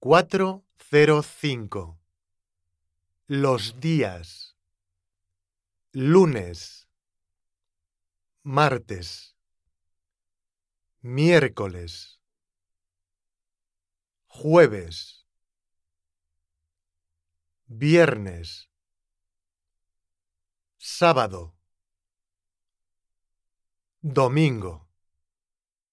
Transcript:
405. Los días. Lunes. Martes. Miércoles. Jueves. Viernes. Sábado. Domingo.